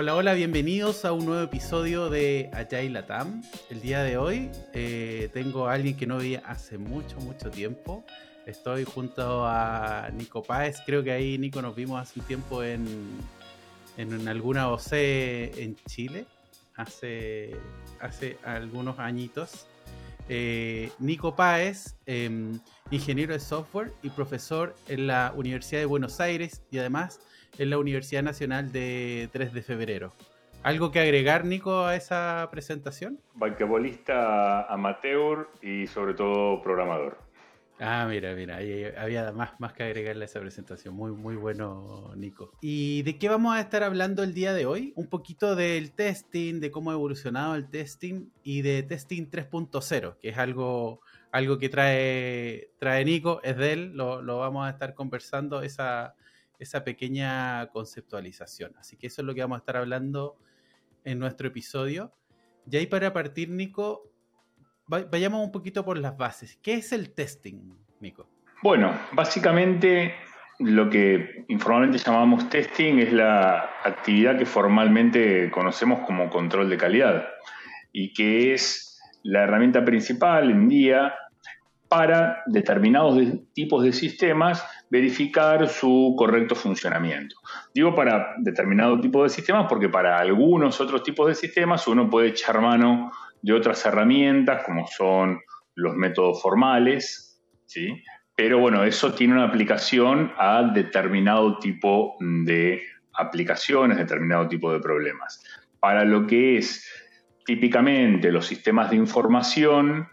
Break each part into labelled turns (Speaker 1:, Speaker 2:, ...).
Speaker 1: Hola, hola, bienvenidos a un nuevo episodio de Agile Latam. El día de hoy eh, tengo a alguien que no veía hace mucho, mucho tiempo. Estoy junto a Nico Páez. Creo que ahí, Nico, nos vimos hace un tiempo en, en alguna OC en Chile, hace, hace algunos añitos. Eh, Nico Páez, em, ingeniero de software y profesor en la Universidad de Buenos Aires y además en la Universidad Nacional de 3 de Febrero. ¿Algo que agregar, Nico, a esa presentación?
Speaker 2: Basquetbolista amateur y sobre todo programador.
Speaker 1: Ah, mira, mira, había más, más que agregarle a esa presentación. Muy, muy bueno, Nico. ¿Y de qué vamos a estar hablando el día de hoy? Un poquito del testing, de cómo ha evolucionado el testing y de testing 3.0, que es algo, algo que trae, trae Nico, es de él, lo, lo vamos a estar conversando, esa, esa pequeña conceptualización. Así que eso es lo que vamos a estar hablando en nuestro episodio. Y ahí para partir, Nico, vayamos un poquito por las bases. ¿Qué es el testing, Nico?
Speaker 2: Bueno, básicamente lo que informalmente llamamos testing es la actividad que formalmente conocemos como control de calidad y que es la herramienta principal en día para determinados tipos de sistemas verificar su correcto funcionamiento. Digo para determinado tipo de sistemas porque para algunos otros tipos de sistemas uno puede echar mano de otras herramientas como son los métodos formales, ¿sí? pero bueno, eso tiene una aplicación a determinado tipo de aplicaciones, determinado tipo de problemas. Para lo que es típicamente los sistemas de información,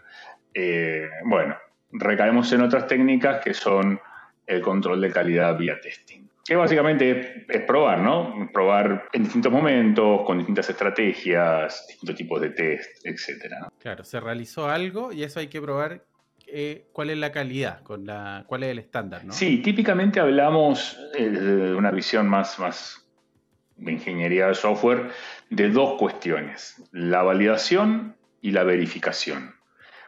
Speaker 2: eh, bueno, recaemos en otras técnicas que son el control de calidad vía testing. Que básicamente es, probar, ¿no? Probar en distintos momentos, con distintas estrategias, distintos tipos de test, etc.
Speaker 1: Claro, se realizó algo y eso hay que probar eh, cuál es la calidad, con la, cuál es el estándar, ¿no?
Speaker 2: Sí, típicamente hablamos eh, de una visión más, más de ingeniería de software de dos cuestiones, la validación y la verificación.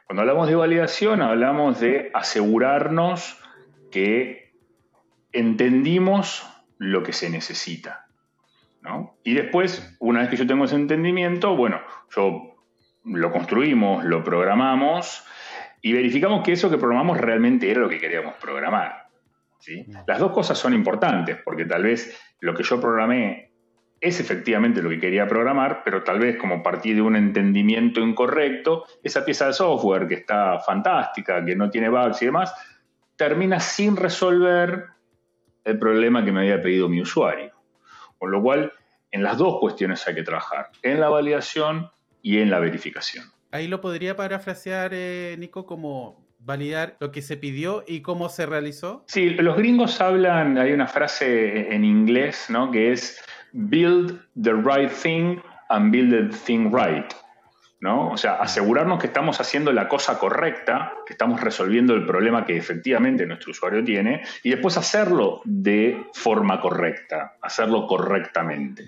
Speaker 2: Cuando hablamos de validación, hablamos de asegurarnos que entendimos lo que se necesita. Y después, una vez que yo tengo ese entendimiento, bueno, yo lo construimos, lo programamos y verificamos que eso que programamos realmente era lo que queríamos programar. Las dos cosas son importantes, porque tal vez lo que yo programé es efectivamente lo que quería programar, pero tal vez como partí de un entendimiento incorrecto, esa pieza de software que está fantástica, que no tiene bugs y demás, termina sin resolver el problema que me había pedido mi usuario. Con lo cual, en las dos cuestiones hay que trabajar, en la validación y en la verificación.
Speaker 1: Ahí lo podría parafrasear, eh, Nico, como validar lo que se pidió y cómo se realizó.
Speaker 2: Sí, los gringos hablan, hay una frase en inglés, ¿no? Que es build the right thing and build the thing right. ¿no? O sea, asegurarnos que estamos haciendo la cosa correcta, que estamos resolviendo el problema que efectivamente nuestro usuario tiene, y después hacerlo de forma correcta, hacerlo correctamente.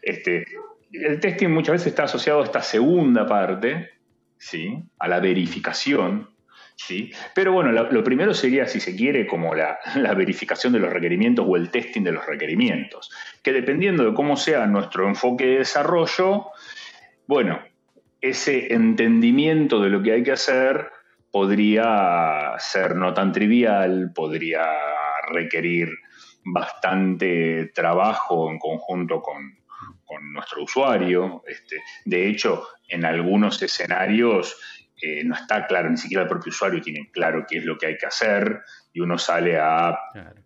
Speaker 2: Este, el testing muchas veces está asociado a esta segunda parte, ¿sí? a la verificación, ¿sí? Pero bueno, lo, primero sería, si se quiere, como la, verificación de los requerimientos o el testing de los requerimientos, que dependiendo de cómo sea nuestro enfoque de desarrollo, bueno, ese entendimiento de lo que hay que hacer podría ser no tan trivial, podría requerir bastante trabajo en conjunto con, nuestro usuario. Este, de hecho, en algunos escenarios no está claro, ni siquiera el propio usuario tiene claro qué es lo que hay que hacer y uno sale a,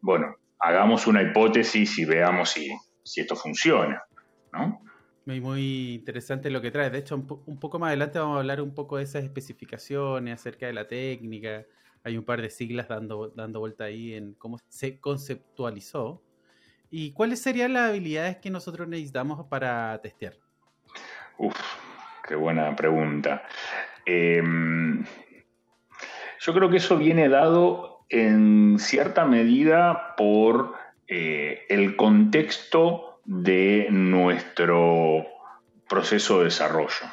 Speaker 2: bueno, hagamos una hipótesis y veamos si, esto funciona, ¿no?
Speaker 1: Muy, muy interesante lo que trae. De hecho, un, poco más adelante vamos a hablar un poco de esas especificaciones acerca de la técnica. Hay un par de siglas dando, dando vuelta ahí en cómo se conceptualizó. ¿Y cuáles serían las habilidades que nosotros necesitamos para testear?
Speaker 2: Uf, qué buena pregunta. Em, yo creo que eso viene dado en cierta medida por eh, el contexto de nuestro proceso de desarrollo,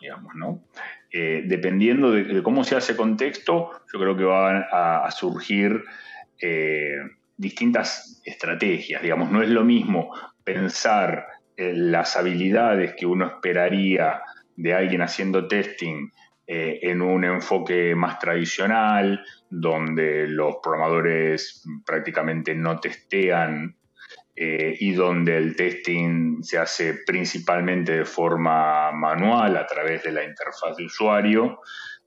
Speaker 2: digamos, ¿no? Eh, dependiendo de, cómo sea ese contexto, yo creo que van a, surgir eh, distintas estrategias, digamos, no es lo mismo pensar las habilidades que uno esperaría de alguien haciendo testing eh, en un enfoque más tradicional, donde los programadores prácticamente no testean eh, y donde el testing se hace principalmente de forma manual a través de la interfaz de usuario,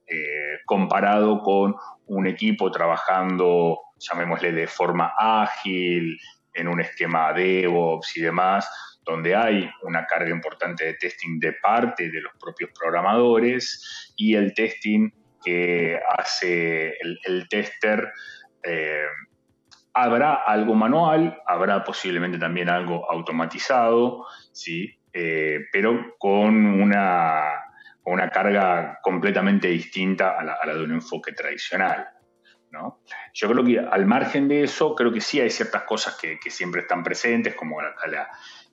Speaker 2: eh, comparado con un equipo trabajando, llamémosle, de forma ágil, en un esquema DevOps y demás, donde hay una carga importante de testing de parte de los propios programadores y el testing que hace el, tester. Eh, habrá algo manual, habrá posiblemente también algo automatizado, ¿sí? Eh, pero con una, una, carga completamente distinta a la, de un enfoque tradicional. ¿no? Yo creo que al margen de eso, creo que sí hay ciertas cosas que, siempre están presentes, como la,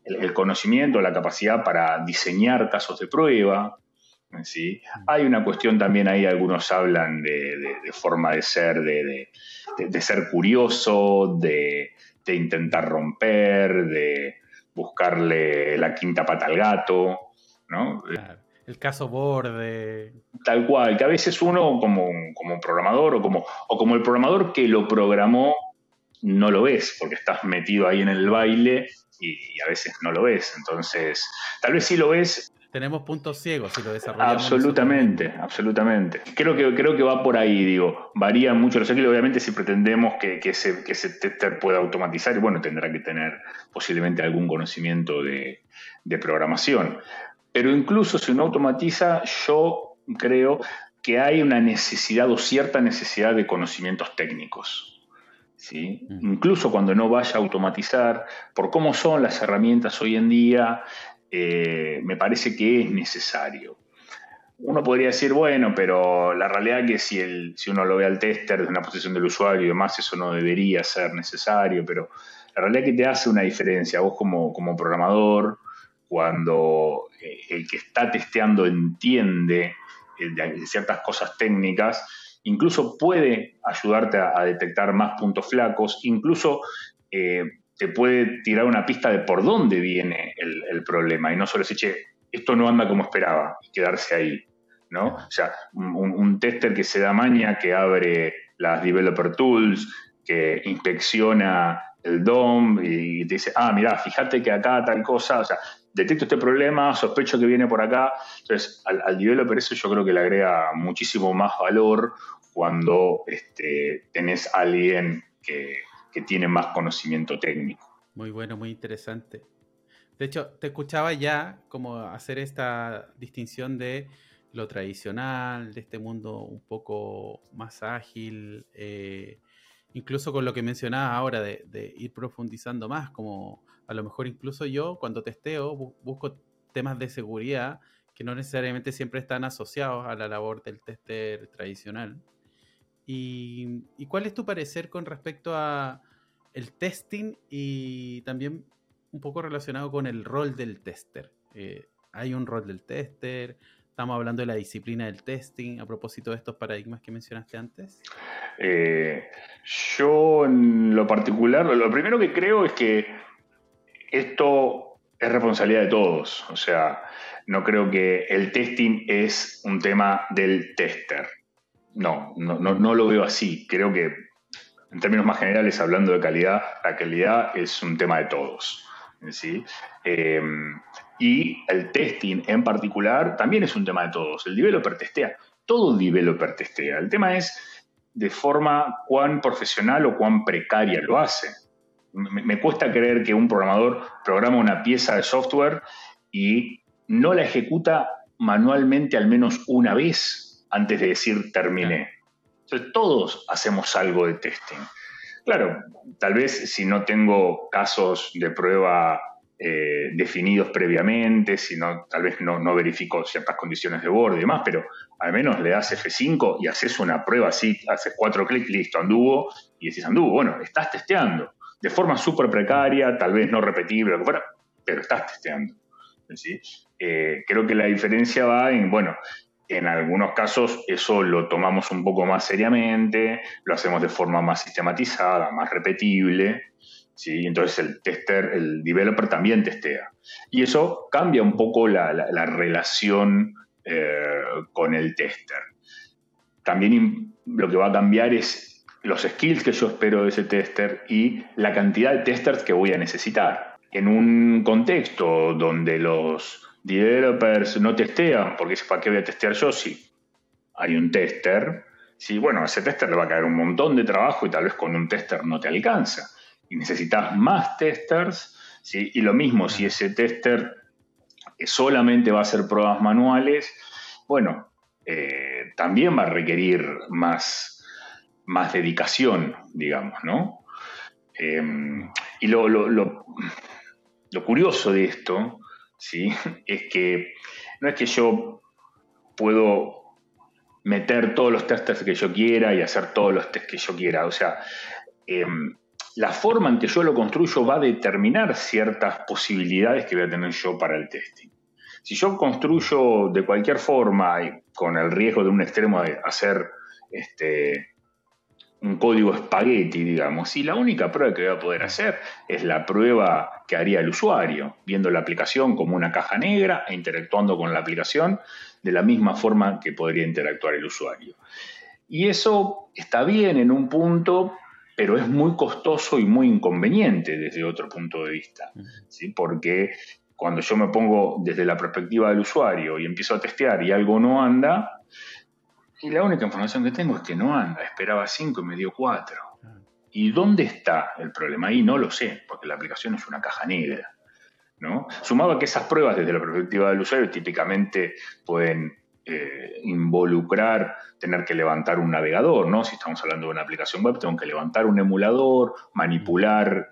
Speaker 2: el, conocimiento, la capacidad para diseñar casos de prueba. ¿sí? Hay una cuestión también ahí, algunos hablan de, forma de ser, de, ser curioso, de, intentar romper, de buscarle la quinta pata al gato. ¿no?
Speaker 1: El caso borde.
Speaker 2: Tal cual, que a veces uno como, como programador o como, o como el programador que lo programó no lo ves porque estás metido ahí en el baile y, a veces no lo ves. Entonces, tal vez sí lo ves.
Speaker 1: Tenemos puntos ciegos si lo desarrollamos.
Speaker 2: Absolutamente, absolutamente. Creo que, creo que va por ahí, digo. Varía mucho los ciclos, obviamente, si pretendemos que, que, ese, que ese tester pueda automatizar, bueno, tendrá que tener posiblemente algún conocimiento de, de programación. Pero incluso si uno automatiza, yo creo que hay una necesidad o cierta necesidad de conocimientos técnicos. ¿Sí? Incluso cuando no vaya a automatizar, por cómo son las herramientas hoy en día, eh, me parece que es necesario. Uno podría decir, bueno, pero la realidad es que si, el, si uno lo ve al tester desde una posición del usuario y demás, eso no debería ser necesario, pero la realidad es que te hace una diferencia. Vos como, como programador, cuando eh, el que está testeando entiende eh, de ciertas cosas técnicas, incluso puede ayudarte a, detectar más puntos flacos, incluso eh, te puede tirar una pista de por dónde viene el, problema y no solo decir, che, esto no anda como esperaba y quedarse ahí. ¿no? O sea, un, tester que se da maña, que abre las developer tools, que inspecciona el DOM y te dice, ah, mira, fíjate que acá tal cosa, o sea, detecto este problema, sospecho que viene por acá. Entonces, al, al developer eso yo creo que le agrega muchísimo más valor cuando este, tenés a alguien que, tiene más conocimiento técnico.
Speaker 1: Muy bueno, muy interesante. De hecho, te escuchaba ya como hacer esta distinción de lo tradicional, de este mundo un poco más ágil, eh, incluso con lo que mencionabas ahora de, de, ir profundizando más, como a lo mejor incluso yo cuando testeo busco temas de seguridad que no necesariamente siempre están asociados a la labor del tester tradicional. Y, cuál es tu parecer con respecto a el testing y también un poco relacionado con el rol del tester? Eh, hay un rol del tester, estamos hablando de la disciplina del testing a propósito de estos paradigmas que mencionaste antes.
Speaker 2: Eh, yo en lo particular, lo primero que creo es que esto es responsabilidad de todos, o sea, no creo que el testing es un tema del tester no, no, no, lo veo así. Creo que, en términos más generales, hablando de calidad, la calidad es un tema de todos. ¿sí? Eh, y el testing en particular también es un tema de todos. El developer testea, todo el developer testea. El tema es de forma cuán profesional o cuán precaria lo hace. Me cuesta creer que un programador programa una pieza de software y no la ejecuta manualmente al menos una vez antes de decir terminé. Entonces, todos hacemos algo de testing. Claro, tal vez si no tengo casos de prueba eh, definidos previamente, si no, tal vez no, no, verifico ciertas condiciones de borde y demás, pero al menos le das F5 y haces una prueba así, haces cuatro clics, listo, anduvo, y decís anduvo, bueno, estás testeando de forma súper precaria, tal vez no repetible, pero estás testeando. ¿sí? Eh, creo que la diferencia va en, bueno, En algunos casos eso lo tomamos un poco más seriamente, lo hacemos de forma más sistematizada, más repetible, ¿sí? entonces el tester, el developer también testea. Y eso cambia un poco la, relación eh, con el tester. También lo que va a cambiar es los skills que yo espero de ese tester y la cantidad de testers que voy a necesitar. En un contexto donde los developers no testean, porque ¿para qué voy a testear yo si hay un tester? Sí, bueno, ese tester le va a caer un montón de trabajo y tal vez con un tester no te alcanza. Y necesitas más testers, ¿sí? y lo mismo si ese tester solamente va a hacer pruebas manuales, bueno, eh, también va a requerir más, más dedicación, digamos, ¿no? Eh, y lo, lo, curioso de esto ¿sí? es que no es que yo puedo meter todos los testes que yo quiera y hacer todos los tests que yo quiera. O sea, em, la forma en que yo lo construyo va a determinar ciertas posibilidades que voy a tener yo para el testing. Si yo construyo de cualquier forma y con el riesgo de un extremo de hacer este, un código espagueti, digamos, y la única prueba que voy a poder hacer es la prueba que haría el usuario, viendo la aplicación como una caja negra e interactuando con la aplicación de la misma forma que podría interactuar el usuario. Y eso está bien en un punto, pero es muy costoso y muy inconveniente desde otro punto de vista, ¿sí? porque cuando yo me pongo desde la perspectiva del usuario y empiezo a testear y algo no anda, y la única información que tengo es que no anda, esperaba 5 y me dio 4. ¿Y dónde está el problema? Ahí no lo sé, porque la aplicación es una caja negra. ¿no? Sumado a que esas pruebas desde la perspectiva del usuario típicamente pueden eh, involucrar tener que levantar un navegador, ¿no? Si estamos hablando de una aplicación web, tengo que levantar un emulador, manipular,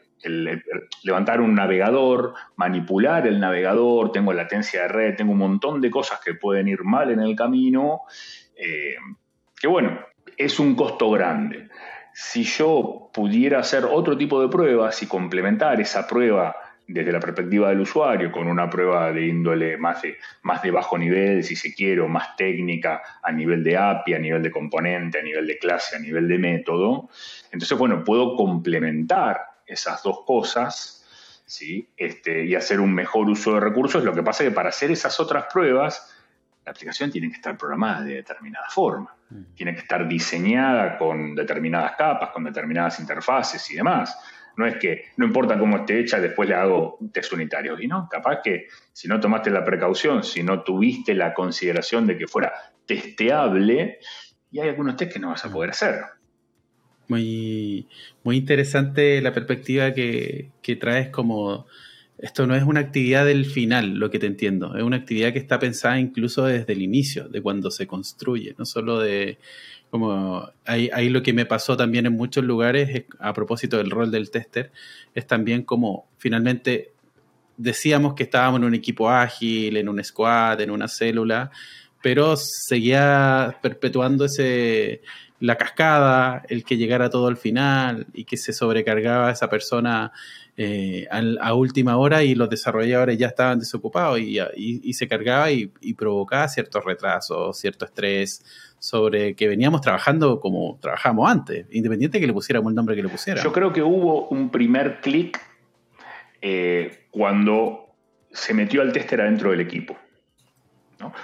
Speaker 2: levantar un navegador, manipular el navegador, tengo latencia de red, tengo un montón de cosas que pueden ir mal en el camino eh, que bueno, es un costo grande. Si yo pudiera hacer otro tipo de pruebas y complementar esa prueba desde la perspectiva del usuario, con una prueba de índole más de, más de bajo nivel, si se quiere, más técnica, a nivel de API, a nivel de componente, a nivel de clase, a nivel de método. Entonces, bueno, puedo complementar esas dos cosas ¿sí? este, y hacer un mejor uso de recursos. Lo que pasa es que para hacer esas otras pruebas, la aplicación tiene que estar programada de determinada forma, mm. tiene que estar diseñada con determinadas capas, con determinadas interfaces y demás. No es que no importa cómo esté hecha, después le hago test unitarios. Y no, capaz que si no tomaste la precaución, si no tuviste la consideración de que fuera testeable, y hay algunos test que no vas a poder hacer.
Speaker 1: Muy, muy interesante la perspectiva que, que traes como esto no es una actividad del final, lo que te entiendo. Es una actividad que está pensada incluso desde el inicio, de cuando se construye, no solo de como ahí, ahí lo que me pasó también en muchos lugares a propósito del rol del tester es también como finalmente decíamos que estábamos en un equipo ágil, en un squad, en una célula, pero seguía perpetuando ese la cascada, el que llegara todo al final y que se sobrecargaba esa persona eh, a, última hora y los desarrolladores ya estaban desocupados y, se cargaba y, provocaba ciertos retrasos, cierto estrés sobre que veníamos trabajando como trabajamos antes, independiente de que le pusiéramos el nombre que le pusiera.
Speaker 2: Yo creo que hubo un primer clic eh, cuando se metió al tester adentro del equipo.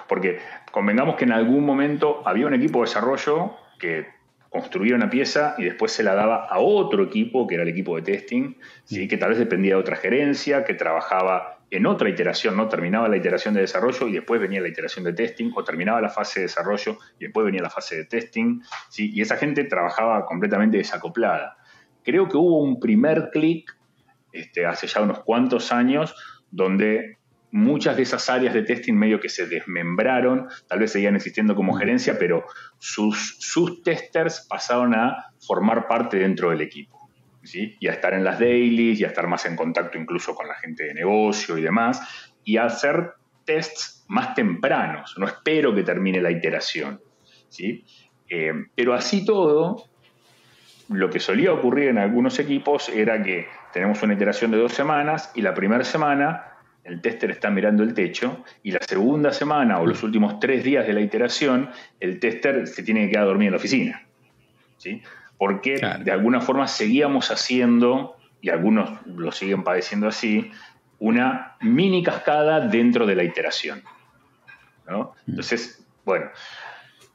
Speaker 2: Porque convengamos que en algún momento había un equipo de desarrollo que construía una pieza y después se la daba a otro equipo, que era el equipo de testing, ¿sí? que tal vez dependía de otra gerencia, que trabajaba en otra iteración, ¿no? Terminaba la iteración de desarrollo y después venía la iteración de testing, o terminaba la fase de desarrollo y después venía la fase de testing, ¿sí? y esa gente trabajaba completamente desacoplada. Creo que hubo un primer clic este, hace ya unos cuantos años donde muchas de esas áreas de testing medio que se desmembraron, tal vez seguían existiendo como gerencia, pero sus, sus testers pasaron a formar parte dentro del equipo. ¿sí? Y a estar en las dailies, y a estar más en contacto incluso con la gente de negocio y demás, y a hacer tests más tempranos. No espero que termine la iteración. ¿sí? Eh, pero así todo, lo que solía ocurrir en algunos equipos era que tenemos una iteración de dos semanas y la primera semana el tester está mirando el techo y la segunda semana o los últimos tres días de la iteración, el tester se tiene que quedar dormido en la oficina. ¿sí? Porque de alguna forma seguíamos haciendo, y algunos lo siguen padeciendo así, una mini cascada dentro de la iteración. Mm. Entonces, bueno,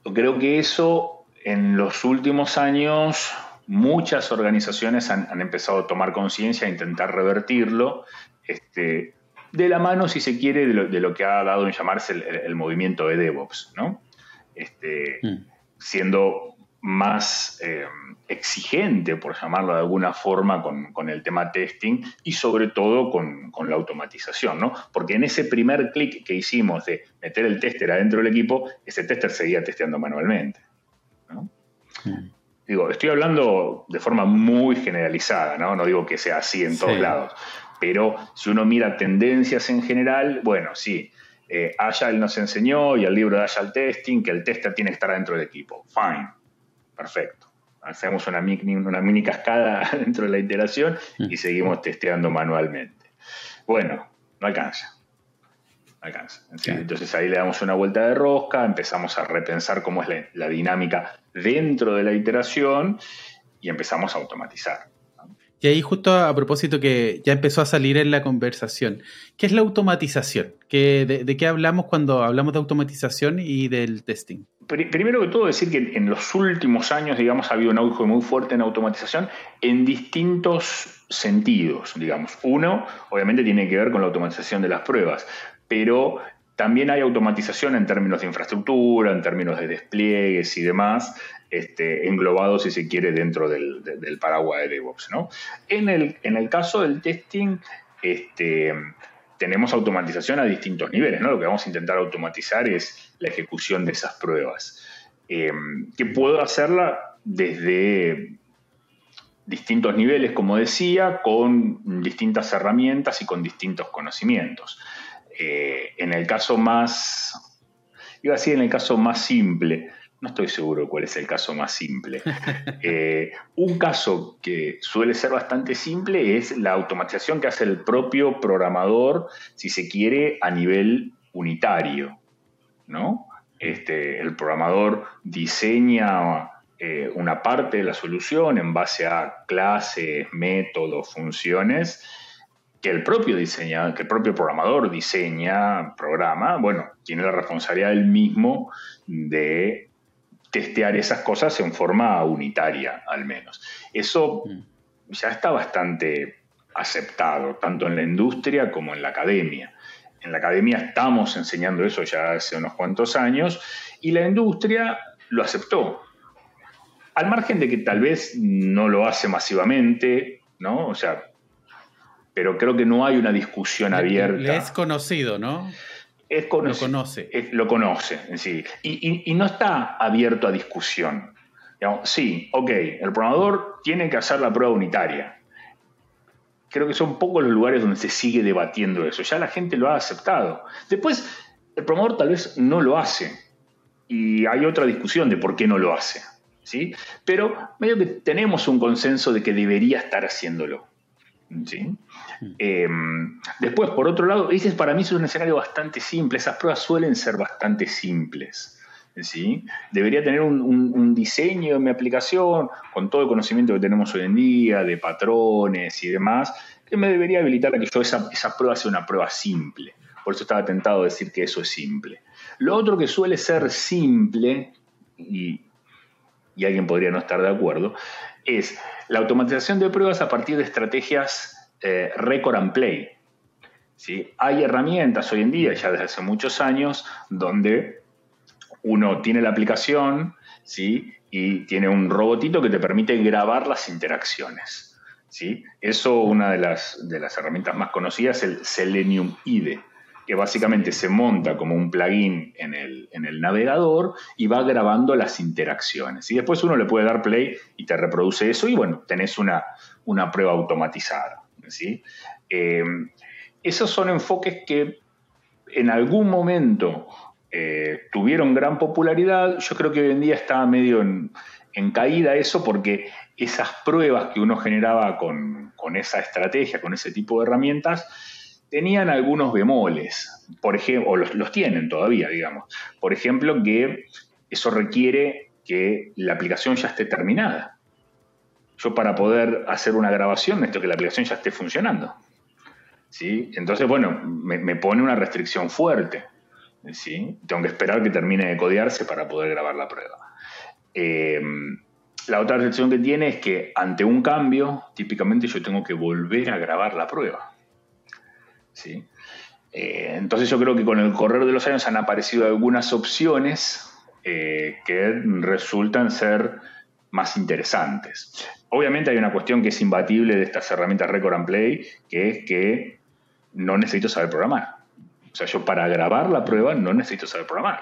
Speaker 2: creo que eso en los últimos años muchas organizaciones han, empezado a tomar conciencia, a intentar revertirlo, este, de la mano, si se quiere, de lo, que ha dado en llamarse el, movimiento de DevOps, ¿no? Este, mm. Siendo más eh, exigente, por llamarlo de alguna forma, con, el tema testing y sobre todo con, la automatización, ¿no? Porque en ese primer clic que hicimos de meter el tester adentro del equipo, ese tester seguía testeando manualmente, ¿no? Mm. Digo, estoy hablando de forma muy generalizada, ¿no? No digo que sea así en todos lados. Pero si uno mira tendencias en general, bueno, sí. Eh, Agile nos enseñó y el libro de Agile Testing que el tester tiene que estar dentro del equipo. Fine. Perfecto. Hacemos una mini, una mini cascada dentro de la iteración y mm. seguimos testeando manualmente. Bueno, no alcanza alcanza. Entonces ahí le damos una vuelta de rosca, empezamos a repensar cómo es la, dinámica dentro de la iteración y empezamos a automatizar.
Speaker 1: Y ahí justo a propósito que ya empezó a salir en la conversación, ¿qué es la automatización? de, de, qué hablamos cuando hablamos de automatización y del testing?
Speaker 2: Primero que todo decir que en los últimos años, digamos, ha habido un auge muy fuerte en automatización en distintos sentidos, digamos. Uno, obviamente, tiene que ver con la automatización de las pruebas, pero también hay automatización en términos de infraestructura, en términos de despliegues y demás, este, englobados, si se quiere, dentro del, paraguas de DevOps. ¿no? En, el, en el caso del testing, este, tenemos automatización a distintos niveles. ¿no? Lo que vamos a intentar automatizar es la ejecución de esas pruebas. Eh, que puedo hacerla desde distintos niveles, como decía, con distintas herramientas y con distintos conocimientos. Eh, en el caso más, iba a decir en el caso más simple, no estoy seguro cuál es el caso más simple. Eh, un caso que suele ser bastante simple es la automatización que hace el propio programador, si se quiere, a nivel unitario. ¿no? Este, el programador diseña eh, una parte de la solución en base a clases, métodos, funciones, que el propio diseñador, que el propio programador diseña, programa, bueno, tiene la responsabilidad él mismo de testear esas cosas en forma unitaria, al menos. Eso mm. ya está bastante aceptado, tanto en la industria como en la academia. En la academia estamos enseñando eso ya hace unos cuantos años y la industria lo aceptó. Al margen de que tal vez no lo hace masivamente, ¿no? O sea, pero creo que no hay una discusión abierta.
Speaker 1: es conocido, ¿no?
Speaker 2: Es lo conoce. lo conoce, sí. Y, no está abierto a discusión. sí, ok, el programador tiene que hacer la prueba unitaria. Creo que son pocos los lugares donde se sigue debatiendo eso. Ya la gente lo ha aceptado. Después, el programador tal vez no lo hace. Y hay otra discusión de por qué no lo hace. ¿sí? Pero medio que tenemos un consenso de que debería estar haciéndolo. ¿Sí? Em, después, por otro lado, ese para mí es un escenario bastante simple. Esas pruebas suelen ser bastante simples. ¿sí? Debería tener un, diseño de mi aplicación con todo el conocimiento que tenemos hoy en día, de patrones y demás, que me debería habilitar a que yo esa, esa prueba sea una prueba simple. Por eso estaba tentado a decir que eso es simple. Lo otro que suele ser simple, y, y alguien podría no estar de acuerdo, es la automatización de pruebas a partir de estrategias eh, record and play. ¿sí? Hay herramientas hoy en día, ya desde hace muchos años, donde uno tiene la aplicación ¿sí? y tiene un robotito que te permite grabar las interacciones. ¿sí? Eso, una de las, de las herramientas más conocidas, es el Selenium IDE que básicamente se monta como un plugin en el, en el, navegador y va grabando las interacciones. Y después uno le puede dar play y te reproduce eso y bueno, tenés una, una prueba automatizada. ¿sí? Eh, esos son enfoques que en algún momento eh, tuvieron gran popularidad. Yo creo que hoy en día está medio en, caída eso porque esas pruebas que uno generaba con, esa estrategia, con ese tipo de herramientas, tenían algunos bemoles, por ejemplo, o los, tienen todavía, digamos. Por ejemplo, que eso requiere que la aplicación ya esté terminada. Yo para poder hacer una grabación necesito que la aplicación ya esté funcionando. ¿sí? Entonces, bueno, me, pone una restricción fuerte. ¿sí? Tengo que esperar que termine de codearse para poder grabar la prueba. Eh, la otra restricción que tiene es que ante un cambio, típicamente yo tengo que volver a grabar la prueba. ¿Sí? Eh, entonces yo creo que con el correr de los años han aparecido algunas opciones eh, que resultan ser más interesantes. Obviamente hay una cuestión que es imbatible de estas herramientas Record and Play, que es que no necesito saber programar. O sea, yo para grabar la prueba no necesito saber programar.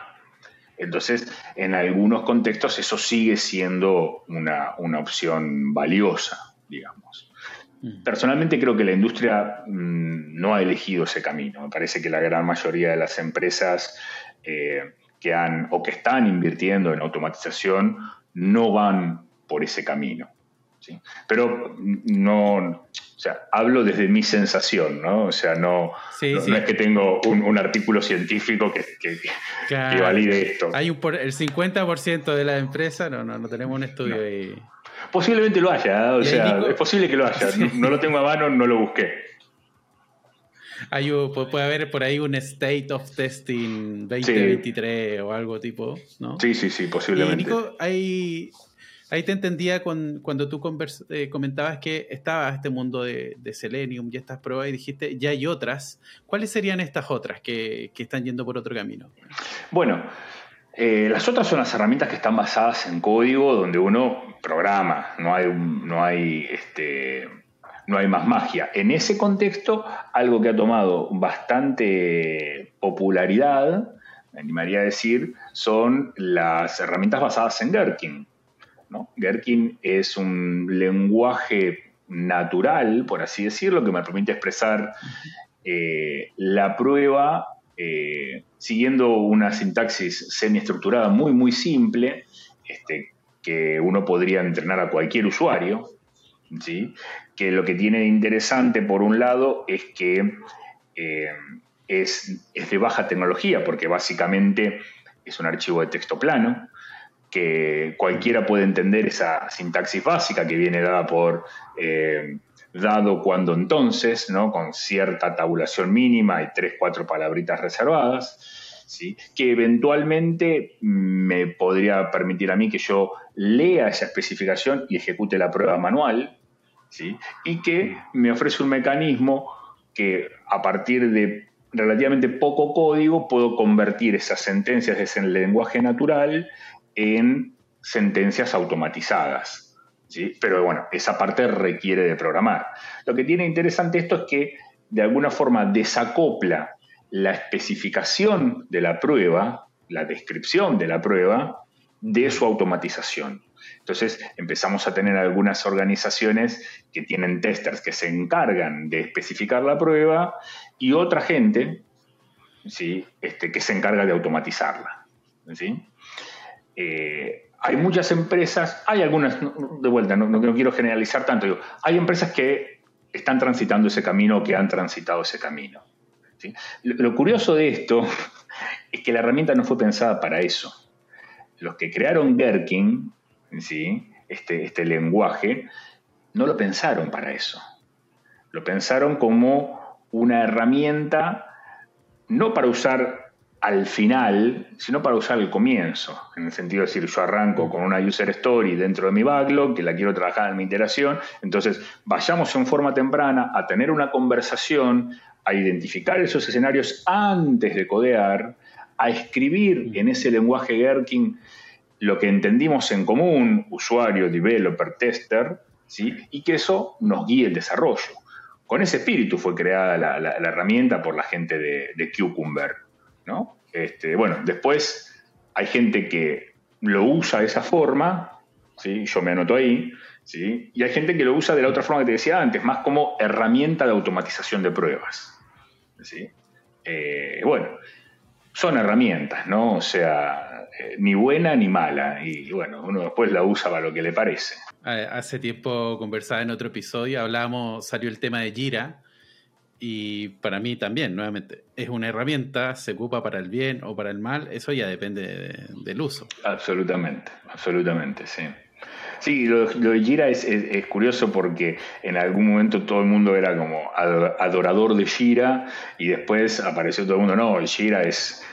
Speaker 2: Entonces, en algunos contextos eso sigue siendo una, una opción valiosa, digamos. Mm. Personalmente creo que la industria mm, no ha elegido ese camino. Me parece que la gran mayoría de las empresas eh, que han o que están invirtiendo en automatización no van por ese camino. Pero no, o sea, hablo desde mi sensación, ¿no? O sea, no, no, es que tengo un, artículo científico que, valide esto.
Speaker 1: Hay un el 50% de la empresa, no, no, no tenemos un estudio ahí.
Speaker 2: Posiblemente lo haya, ¿eh? o sea, es posible que lo haya. No, lo tengo a mano, no lo busqué.
Speaker 1: Hay, puede haber por ahí un State of Testing 2023 o algo tipo, ¿no?
Speaker 2: Sí, sí, sí, posiblemente.
Speaker 1: Y Nico, hay, ahí te entendía cuando tú eh, comentabas que estaba este mundo de, Selenium y estas pruebas y dijiste, ya hay otras. ¿Cuáles serían estas otras que, están yendo por otro camino?
Speaker 2: Bueno, eh, las otras son las herramientas que están basadas en código donde uno programa, no hay, no hay, este, no hay más magia. En ese contexto, algo que ha tomado bastante popularidad, me animaría a decir, son las herramientas basadas en Gherkin. Gherkin es un lenguaje natural, por así decirlo, que me permite expresar eh, la prueba eh, siguiendo una sintaxis semiestructurada muy, muy simple, este, que uno podría entrenar a cualquier usuario, ¿sí? que lo que tiene de interesante, por un lado, es que eh, es, es, de baja tecnología, porque básicamente es un archivo de texto plano, que cualquiera puede entender esa sintaxis básica que viene dada por eh, dado cuando entonces, ¿no? con cierta tabulación mínima y tres, cuatro palabritas reservadas, ¿sí? que eventualmente me podría permitir a mí que yo lea esa especificación y ejecute la prueba manual, ¿sí? y que me ofrece un mecanismo que a partir de relativamente poco código puedo convertir esas sentencias ese lenguaje natural en sentencias automatizadas. Pero bueno, esa parte requiere de programar. Lo que tiene interesante esto es que de alguna forma desacopla la especificación de la prueba, la descripción de la prueba, de su automatización. Entonces empezamos a tener algunas organizaciones que tienen testers que se encargan de especificar la prueba y otra gente ¿sí? este, que se encarga de automatizarla. ¿sí? Eh, hay muchas empresas, hay algunas, de vuelta, no, quiero generalizar tanto, hay empresas que están transitando ese camino o que han transitado ese camino. Lo, curioso de esto es que la herramienta no fue pensada para eso. Los que crearon Gherkin, ¿sí? este, este lenguaje, no lo pensaron para eso. Lo pensaron como una herramienta no para usar al final, sino para usar el comienzo. En el sentido de decir, yo arranco con una user story dentro de mi backlog, que la quiero trabajar en mi iteración. Entonces, vayamos en forma temprana a tener una conversación, a identificar esos escenarios antes de codear, a escribir en ese lenguaje Gherkin lo que entendimos en común, usuario, developer, tester, ¿sí? y que eso nos guíe el desarrollo. Con ese espíritu fue creada la, herramienta por la gente de, de Cucumber. ¿No? Este, bueno, después hay gente que lo usa de esa forma, ¿sí? yo me anoto ahí, ¿sí? y hay gente que lo usa de la otra forma que te decía antes, más como herramienta de automatización de pruebas. ¿sí? Eh, bueno, son herramientas, ¿no? O sea, eh, ni buena ni mala, y bueno, uno después la usa para lo que le parece.
Speaker 1: Hace tiempo conversaba en otro episodio, hablábamos, salió el tema de Jira, Y para mí también, nuevamente, es una herramienta, se ocupa para el bien o para el mal, eso ya depende del uso.
Speaker 2: Absolutamente, absolutamente, sí. Sí, lo, de Jira es, curioso porque en algún momento todo el mundo era como adorador de Jira y después apareció todo el mundo, no, Jira es,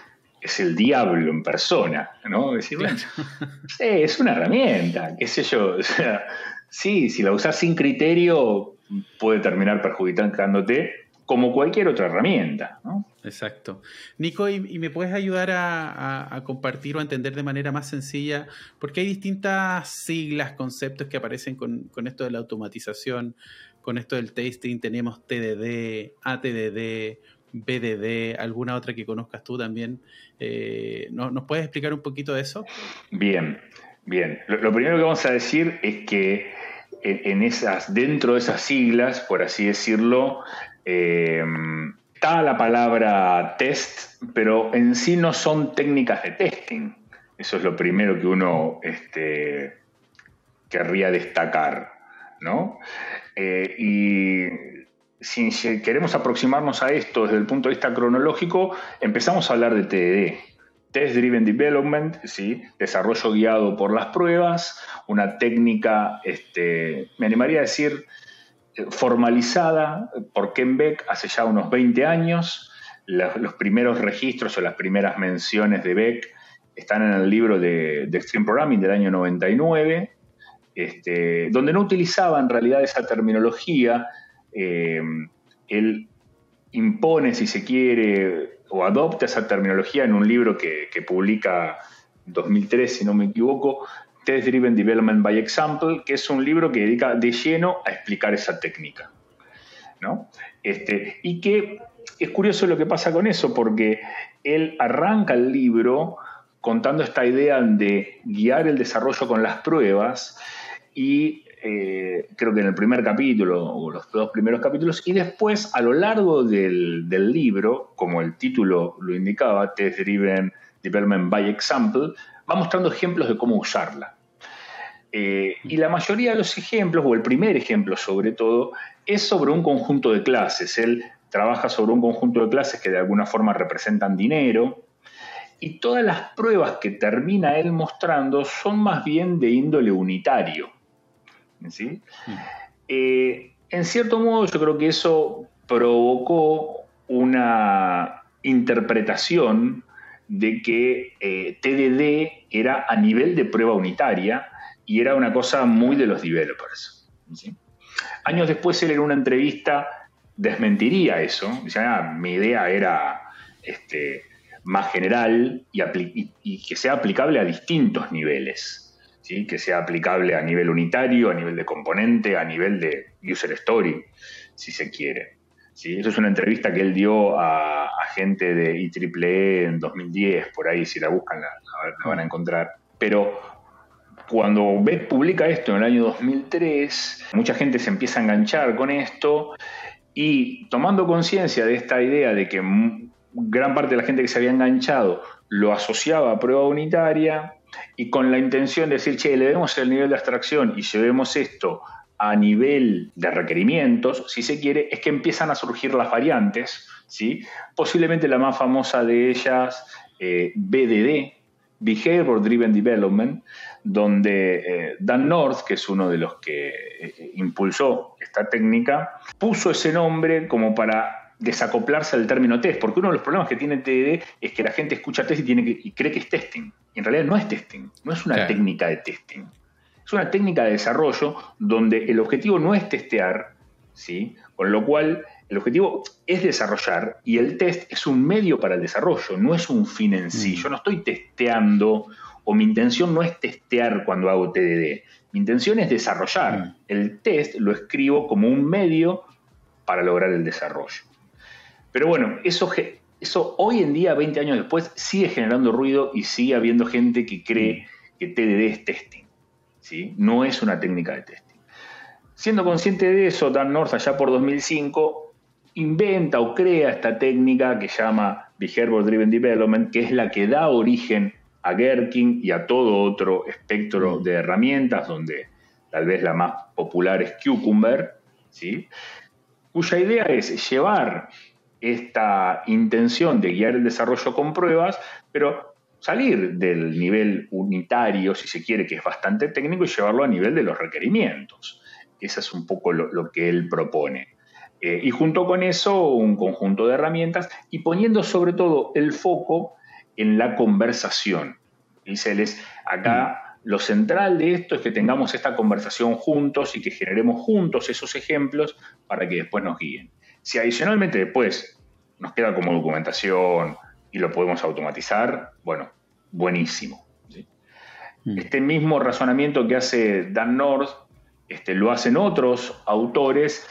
Speaker 2: es el diablo en persona, ¿no? Decir, bueno, es una herramienta, qué sé yo. O sea, sí, si la usas sin criterio puede terminar perjudicándote como cualquier otra herramienta. ¿no?
Speaker 1: Exacto. Nico, ¿y, me puedes ayudar a, compartir o a entender de manera más sencilla? Porque hay distintas siglas, conceptos que aparecen con, esto de la automatización, con esto del testing. Tenemos TDD, ATDD, BDD, alguna otra que conozcas tú también. Eh, ¿Nos puedes explicar un poquito de eso?
Speaker 2: Bien, bien. Lo, primero que vamos a decir es que en esas, dentro de esas siglas, por así decirlo, eh, está la palabra test, pero en sí no son técnicas de testing. Eso es lo primero que uno este, querría destacar. ¿no? Eh, y si queremos aproximarnos a esto desde el punto de vista cronológico, empezamos a hablar de TDD. Test Driven Development, ¿sí? desarrollo guiado por las pruebas, una técnica, este, me animaría a decir, formalizada por Ken Beck hace ya unos 20 años. los primeros registros o las primeras menciones de Beck están en el libro de, Extreme Programming del año 99, este, donde no utilizaba en realidad esa terminología. Eh, él impone, si se quiere, o adopta esa terminología en un libro que, que publica en 2003, si no me equivoco, Test Driven Development by Example, que es un libro que dedica de lleno a explicar esa técnica. ¿no? Este, y que es curioso lo que pasa con eso, porque él arranca el libro contando esta idea de guiar el desarrollo con las pruebas y eh, creo que en el primer capítulo o los dos primeros capítulos y después a lo largo del, del libro, como el título lo indicaba, Test Driven Development by Example, va mostrando ejemplos de cómo usarla. Eh, y la mayoría de los ejemplos, o el primer ejemplo sobre todo, es sobre un conjunto de clases. Él trabaja sobre un conjunto de clases que de alguna forma representan dinero, y todas las pruebas que termina él mostrando son más bien de índole unitario. Eh, en cierto modo yo creo que eso provocó una interpretación de que eh, TDD era a nivel de prueba unitaria y era una cosa muy de los developers. Años después él en una entrevista desmentiría eso, ah, mi idea era este, más general y, que sea aplicable a distintos niveles, que sea aplicable a nivel unitario, a nivel de componente, a nivel de user story, si se quiere. ¿Sí? Eso es una entrevista que él dio a, gente de IEEE en 2010, por ahí si la buscan la, van a encontrar. Pero cuando Beck publica esto en el año 2003, mucha gente se empieza a enganchar con esto y tomando conciencia de esta idea de que gran parte de la gente que se había enganchado lo asociaba a prueba unitaria y con la intención de decir, che, le demos el nivel de abstracción y llevemos esto a nivel de requerimientos, si se quiere, es que empiezan a surgir las variantes, ¿sí? posiblemente la más famosa de ellas, eh, BDD, Behavior Driven Development, donde eh, Dan North, que es uno de los que eh, impulsó esta técnica, puso ese nombre como para desacoplarse al término test, porque uno de los problemas que tiene TDD es que la gente escucha test y, tiene y cree que es testing. Y en realidad no es testing, no es una técnica de testing. Es una técnica de desarrollo donde el objetivo no es testear, ¿sí? con lo cual el objetivo es desarrollar y el test es un medio para el desarrollo, no es un fin en sí. Mm. Yo no estoy testeando o mi intención no es testear cuando hago TDD. Mi intención es desarrollar. Mm. El test lo escribo como un medio para lograr el desarrollo. Pero bueno, eso, eso hoy en día, 20 años después, sigue generando ruido y sigue habiendo gente que cree mm. que TDD es testing. No es una técnica de testing. Siendo consciente de eso, Dan North allá por 2005 inventa o crea esta técnica que llama Behavior Driven Development, que es la que da origen a Gherkin y a todo otro espectro de herramientas, donde tal vez la más popular es Cucumber, cuya idea es llevar esta intención de guiar el desarrollo con pruebas, pero salir del nivel unitario, si se quiere, que es bastante técnico, y llevarlo a nivel de los requerimientos. Ese es un poco lo, que él propone. Eh, y junto con eso, un conjunto de herramientas y poniendo sobre todo el foco en la conversación. Dice es acá lo central de esto es que tengamos esta conversación juntos y que generemos juntos esos ejemplos para que después nos guíen. Si adicionalmente después nos queda como documentación y lo podemos automatizar, bueno, buenísimo. Mm. Este mismo razonamiento que hace Dan North este, lo hacen otros autores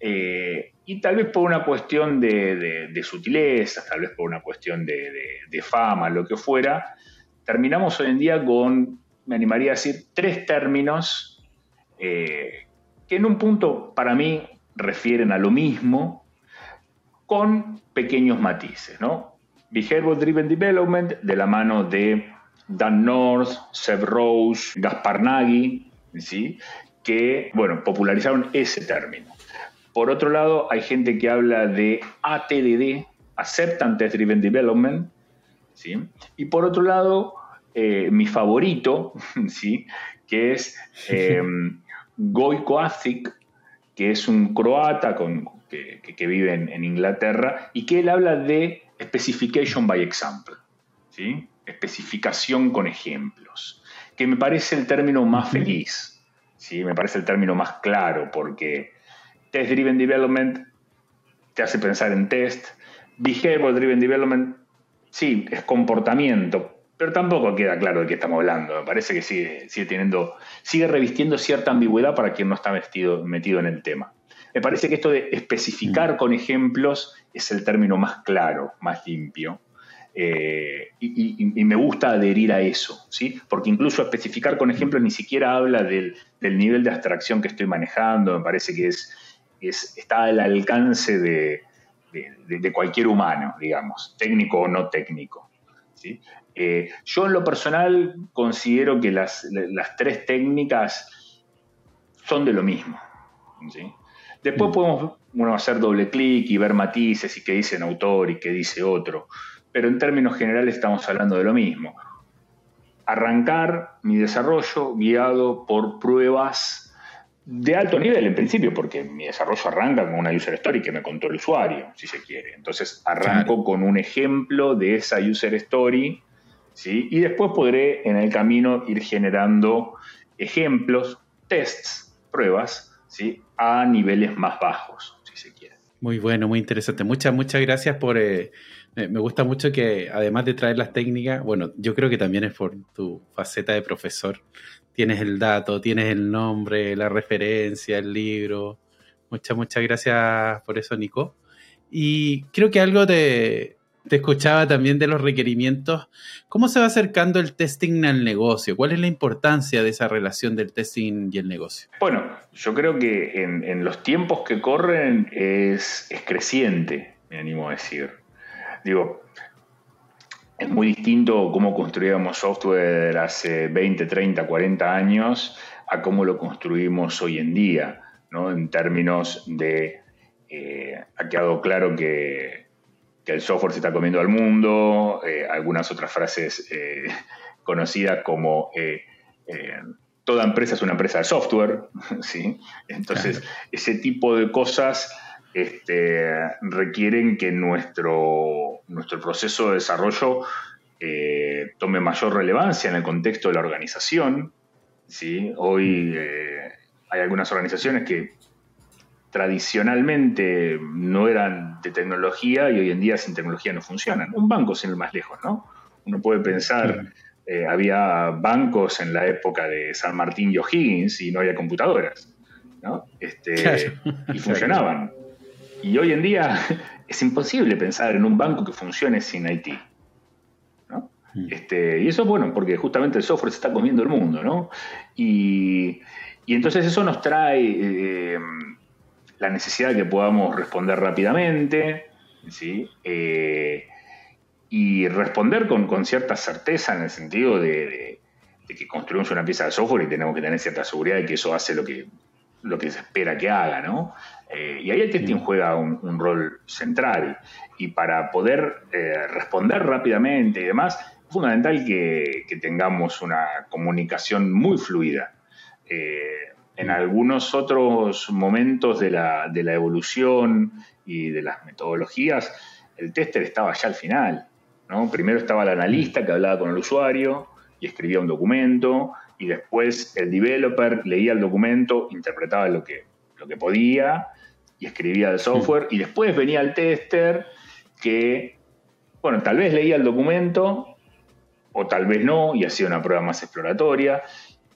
Speaker 2: eh, y tal vez por una cuestión de, sutileza, tal vez por una cuestión de, fama, lo que fuera, terminamos hoy en día con, me animaría a decir, tres términos eh, que en un punto para mí refieren a lo mismo, con pequeños matices, ¿no? Behavior Driven Development, de la mano de Dan North, Seb Rose, Gaspar Nagy, ¿sí? que, bueno, popularizaron ese término. Por otro lado, hay gente que habla de ATDD, Acceptance Driven Development, ¿sí? Y por otro lado, eh, mi favorito, ¿sí? Que es eh, Gojko que es un croata que, vive en, Inglaterra y que él habla de specification by example, ¿sí? especificación con ejemplos, que me parece el término más feliz, ¿sí? me parece el término más claro, porque test driven development te hace pensar en test, behavior driven development, sí, es comportamiento, pero tampoco queda claro de qué estamos hablando. Me parece que sigue, sigue, teniendo, sigue revistiendo cierta ambigüedad para quien no está metido en el tema. Me parece que esto de especificar mm. con ejemplos es el término más claro, más limpio. Eh, y, me gusta adherir a eso, ¿sí? porque incluso especificar con ejemplos ni siquiera habla del, nivel de abstracción que estoy manejando, me parece que es, está al alcance de, cualquier humano, digamos, técnico o no técnico. ¿sí? Eh, yo en lo personal considero que las, las tres técnicas son de lo mismo. ¿sí? Después mm. podemos bueno, hacer doble clic y ver matices y qué dice un autor y qué dice otro, pero en términos generales estamos hablando de lo mismo. Arrancar mi desarrollo guiado por pruebas de alto nivel en principio, porque mi desarrollo arranca con una user story que me contó el usuario, si se quiere. Entonces arranco con un ejemplo de esa user story, ¿sí? y después podré en el camino ir generando ejemplos, tests, pruebas, ¿sí? a niveles más bajos, si se quiere.
Speaker 1: Muy bueno, muy interesante. Muchas, muchas gracias por... Eh, me gusta mucho que además de traer las técnicas, bueno, yo creo que también es por tu faceta de profesor. Tienes el dato, tienes el nombre, la referencia, el libro. Muchas, muchas gracias por eso, Nico. Y creo que algo de, te escuchaba también de los requerimientos. ¿Cómo se va acercando el testing al negocio? ¿Cuál es la importancia de esa relación del testing y el negocio?
Speaker 2: Bueno, yo creo que en, los tiempos que corren es, creciente, me animo a decir. Digo, es muy distinto cómo construíamos software hace 20, 30, 40 años a cómo lo construimos hoy en día, ¿no? En términos de, eh, ha quedado claro que que el software se está comiendo al mundo, eh, algunas otras frases eh, conocidas como eh, toda empresa es una empresa de software, ¿sí? Entonces, ese tipo de cosas este, requieren que nuestro, nuestro proceso de desarrollo tome mayor relevancia en el contexto de la organización. ¿sí? Hoy hay algunas organizaciones que tradicionalmente no eran de tecnología y hoy en día sin tecnología no funcionan. Un banco sin ir más lejos, ¿no? Uno puede pensar, eh, había bancos en la época de San Martín y O'Higgins y no había computadoras, ¿no? Este, Y funcionaban. Y hoy en día es imposible pensar en un banco que funcione sin IT. ¿no? Mm. Este, y eso es bueno, porque justamente el software se está comiendo el mundo, ¿no? Y, entonces eso nos trae eh, la necesidad de que podamos responder rápidamente, ¿sí? Eh, y responder con, cierta certeza en el sentido de, que construimos una pieza de software y tenemos que tener cierta seguridad de que eso hace lo que, lo que se espera que haga, ¿no? Eh, y ahí el testing juega un, rol central. Y para poder eh, responder rápidamente y demás, es fundamental que, tengamos una comunicación muy fluida. Eh, en algunos otros momentos de la, de la, evolución y de las metodologías, el tester estaba ya al final. ¿no? Primero estaba el analista que hablaba con el usuario y escribía un documento, y después el developer leía el documento, interpretaba lo que, lo que podía y escribía el software, y después venía el tester que, bueno, tal vez leía el documento o tal vez no, y hacía una prueba más exploratoria.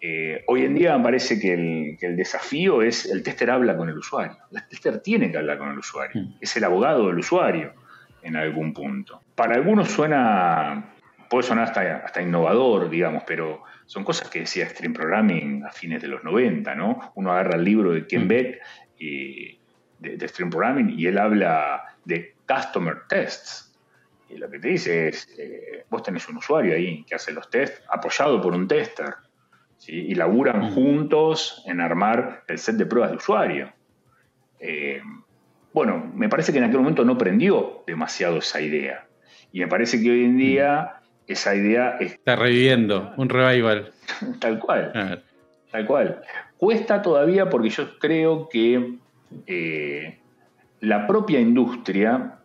Speaker 2: Eh, hoy en día me parece que el, desafío es el tester habla con el usuario. El tester tiene que hablar con el usuario. Es el abogado del usuario en algún punto. Para algunos suena, puede sonar hasta, hasta innovador, digamos, pero son cosas que decía Stream Programming a fines de los 90, ¿no? Uno agarra el libro de Ken mm. Beck y, de, Stream Programming y él habla de Customer Tests. Y lo que te dice es, eh, vos tenés un usuario ahí que hace los tests apoyado por un tester. Y laburan mm. juntos en armar el set de pruebas de usuario. Eh, bueno, me parece que en aquel momento no prendió demasiado esa idea. Y me parece que hoy en día esa idea
Speaker 1: está reviviendo, un revival.
Speaker 2: Tal cual. Tal cual. Cuesta todavía porque yo creo que eh, la propia industria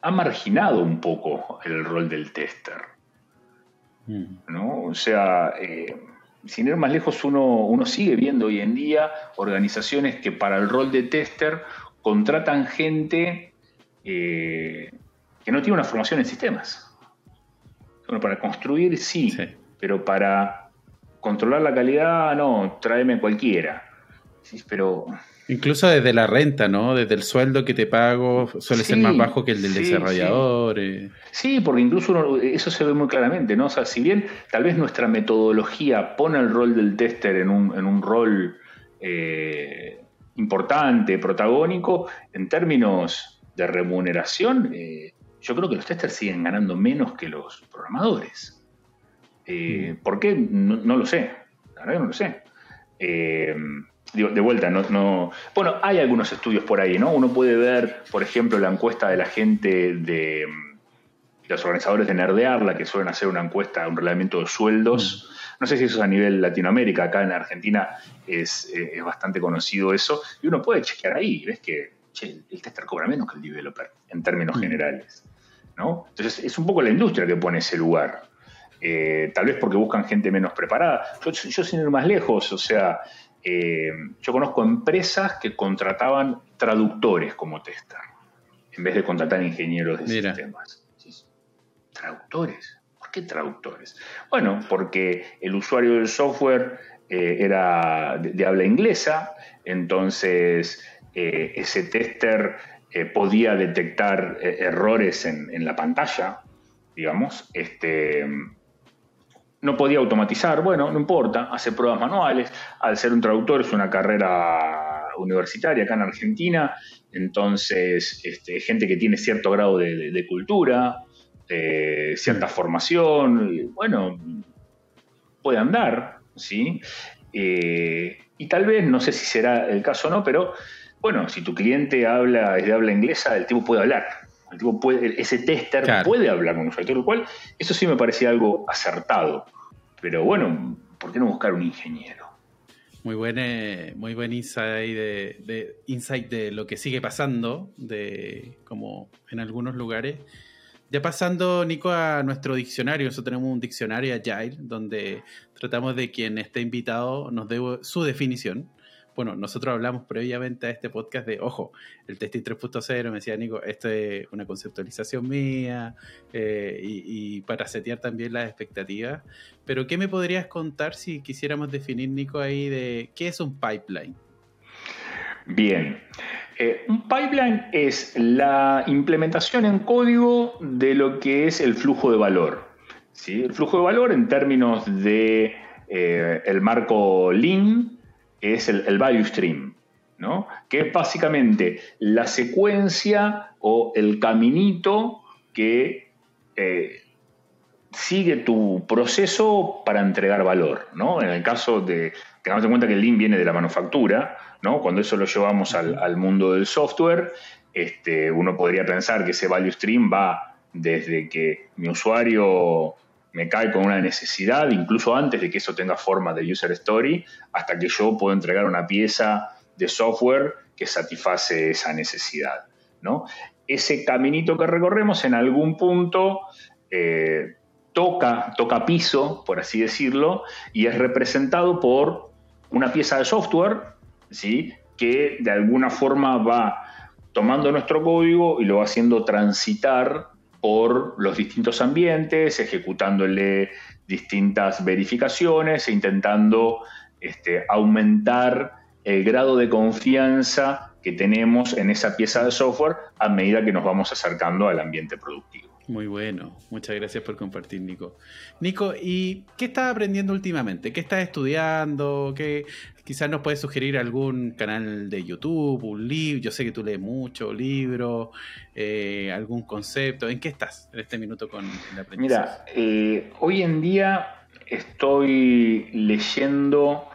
Speaker 2: ha marginado un poco el rol del tester. Mm. ¿no? O sea, eh, sin ir más lejos, uno, uno sigue viendo hoy en día organizaciones que para el rol de tester contratan gente eh, que no tiene una formación en sistemas. Bueno, para construir sí, pero para controlar la calidad, no, tráeme cualquiera. pero
Speaker 1: Incluso desde la renta, ¿no? Desde el sueldo que te pago suele ser más bajo que el del desarrollador.
Speaker 2: Eh. Sí. porque incluso eso se ve muy claramente, ¿no? O sea, si bien tal vez nuestra metodología pone el rol del tester en un, en un rol eh, importante, protagónico, en términos de remuneración, eh, yo creo que los testers siguen ganando menos que los programadores. Eh, mm. ¿Por qué? No, lo sé. La verdad que no lo sé. Eh, de vuelta, no, Bueno, hay algunos estudios por ahí, ¿no? Uno puede ver, por ejemplo, la encuesta de la gente de, los organizadores de Nerdearla, que suelen hacer una encuesta, un reglamento de sueldos. Mm. No sé si eso es a nivel Latinoamérica, acá en Argentina es, es bastante conocido eso. Y uno puede chequear ahí, ves que el tester cobra menos que el developer, en términos mm. generales. Entonces es un poco la industria que pone ese lugar. Eh, tal vez porque buscan gente menos preparada. Yo, sin ir más lejos, o sea, eh, yo conozco empresas que contrataban traductores como tester, en vez de contratar ingenieros de sistemas. ¿Traductores? ¿Por qué traductores? Bueno, porque el usuario del software eh, era de, habla inglesa, entonces ese tester eh, podía detectar eh, errores en, la pantalla, digamos. Este, no podía automatizar, bueno, no importa, hace pruebas manuales. Al ser un traductor es una carrera universitaria acá en Argentina, entonces este, gente que tiene cierto grado de, cultura, cierta formación, bueno, puede andar, ¿sí? Eh, y tal vez, no sé si será el caso o no, pero bueno, si tu cliente habla, es de habla inglesa, el tipo puede hablar. El tipo puede, ese tester puede hablar con un usuario, lo cual eso sí me parecía algo acertado. Pero bueno, ¿por qué no buscar un ingeniero?
Speaker 1: Muy buen, eh, muy buen insight de, insight de lo que sigue pasando, de como en algunos lugares. Ya pasando, Nico, a nuestro diccionario. Nosotros tenemos un diccionario Agile donde tratamos de quien esté invitado nos dé su definición bueno, nosotros hablamos previamente a este podcast de, ojo, el testing 3.0, me decía Nico, esto es una conceptualización mía eh, y, para setear también las expectativas. Pero, ¿qué me podrías contar si quisiéramos definir, Nico, ahí de qué es un pipeline?
Speaker 2: Bien. Eh, un pipeline es la implementación en código de lo que es el flujo de valor. ¿sí? El flujo de valor en términos de eh, el marco Lean, es el, value stream, ¿no? que es básicamente la secuencia o el caminito que eh, sigue tu proceso para entregar valor, ¿no? En el caso de, tengamos en cuenta que el Lean viene de la manufactura, ¿no? Cuando eso lo llevamos al, mundo del software, este, uno podría pensar que ese value stream va desde que mi usuario me cae con una necesidad, incluso antes de que eso tenga forma de user story, hasta que yo puedo entregar una pieza de software que satisface esa necesidad. ¿no? Ese caminito que recorremos en algún punto eh, toca, toca piso, por así decirlo, y es representado por una pieza de software ¿sí? que de alguna forma va tomando nuestro código y lo va haciendo transitar por los distintos ambientes, ejecutándole distintas verificaciones e intentando este, aumentar el grado de confianza que tenemos en esa pieza de software a medida que nos vamos acercando al ambiente productivo.
Speaker 1: Muy bueno, muchas gracias por compartir, Nico. Nico, ¿y qué estás aprendiendo últimamente? ¿Qué estás estudiando? ¿Qué, quizás nos puedes sugerir algún canal de YouTube, un libro? Yo sé que tú lees mucho, libro, eh, algún concepto. ¿En qué estás en este minuto con
Speaker 2: el aprendizaje? Mira, eh, hoy en día estoy leyendo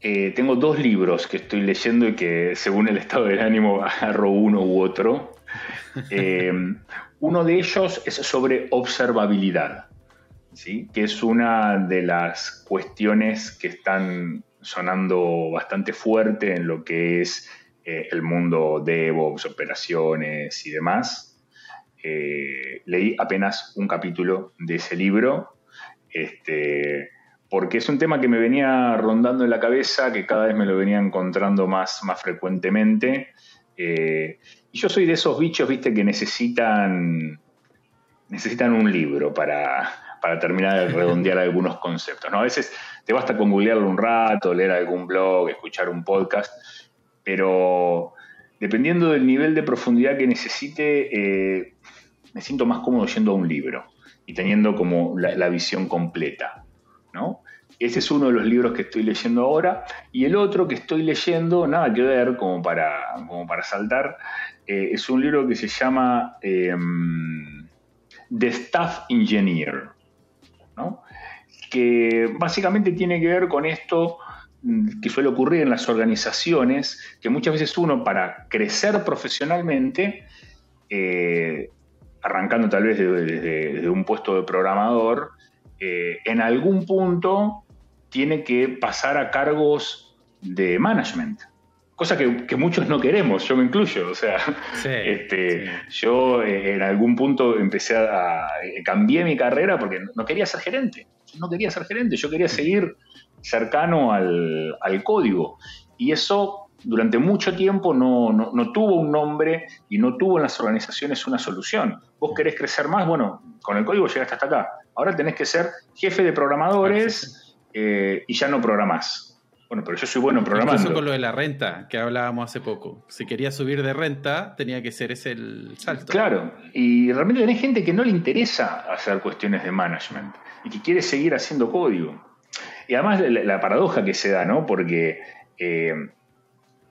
Speaker 2: eh, tengo dos libros que estoy leyendo y que según el estado del ánimo agarro uno u otro. Eh, uno de ellos es sobre observabilidad, ¿sí? que es una de las cuestiones que están sonando bastante fuerte en lo que es eh, el mundo de DevOps, operaciones y demás. leí apenas un capítulo de ese libro. Este, porque es un tema que me venía rondando en la cabeza, que cada vez me lo venía encontrando más, más frecuentemente. Eh, y yo soy de esos bichos, viste, que necesitan, necesitan un libro para, terminar de redondear algunos conceptos. ¿no? A veces te basta con googlearlo un rato, leer algún blog, escuchar un podcast, pero dependiendo del nivel de profundidad que necesite, eh, me siento más cómodo yendo a un libro y teniendo como la visión completa. Ese es uno de los libros que estoy leyendo ahora. Y el otro que estoy leyendo, nada que ver, como para, como para saltar, eh, es un libro que se llama em, The Staff Engineer, que básicamente tiene que ver con esto mm, que suele ocurrir en las organizaciones, que muchas veces uno para crecer profesionalmente, eh, arrancando tal vez desde un puesto de programador, eh, en algún punto tiene que pasar a cargos de management. Cosa que, muchos no queremos, yo me incluyo. O sea, este, yo eh, en algún punto empecé a, eh, cambié mi carrera porque no quería ser gerente. no quería ser gerente, yo quería seguir cercano al, código. Y eso durante mucho tiempo no, no, tuvo un nombre y no tuvo en las organizaciones una solución. Vos querés crecer más, bueno, con el código llegaste hasta acá. Ahora tenés que ser jefe de programadores eh, y ya no programás. Bueno, pero yo soy bueno programando. Incluso
Speaker 1: con lo de la renta que hablábamos hace poco. Si quería subir de renta, tenía que ser ese el salto.
Speaker 2: Claro, y realmente tenés gente que no le interesa hacer cuestiones de management y que quiere seguir haciendo código. Y además la, paradoja que se da, ¿no? Porque eh,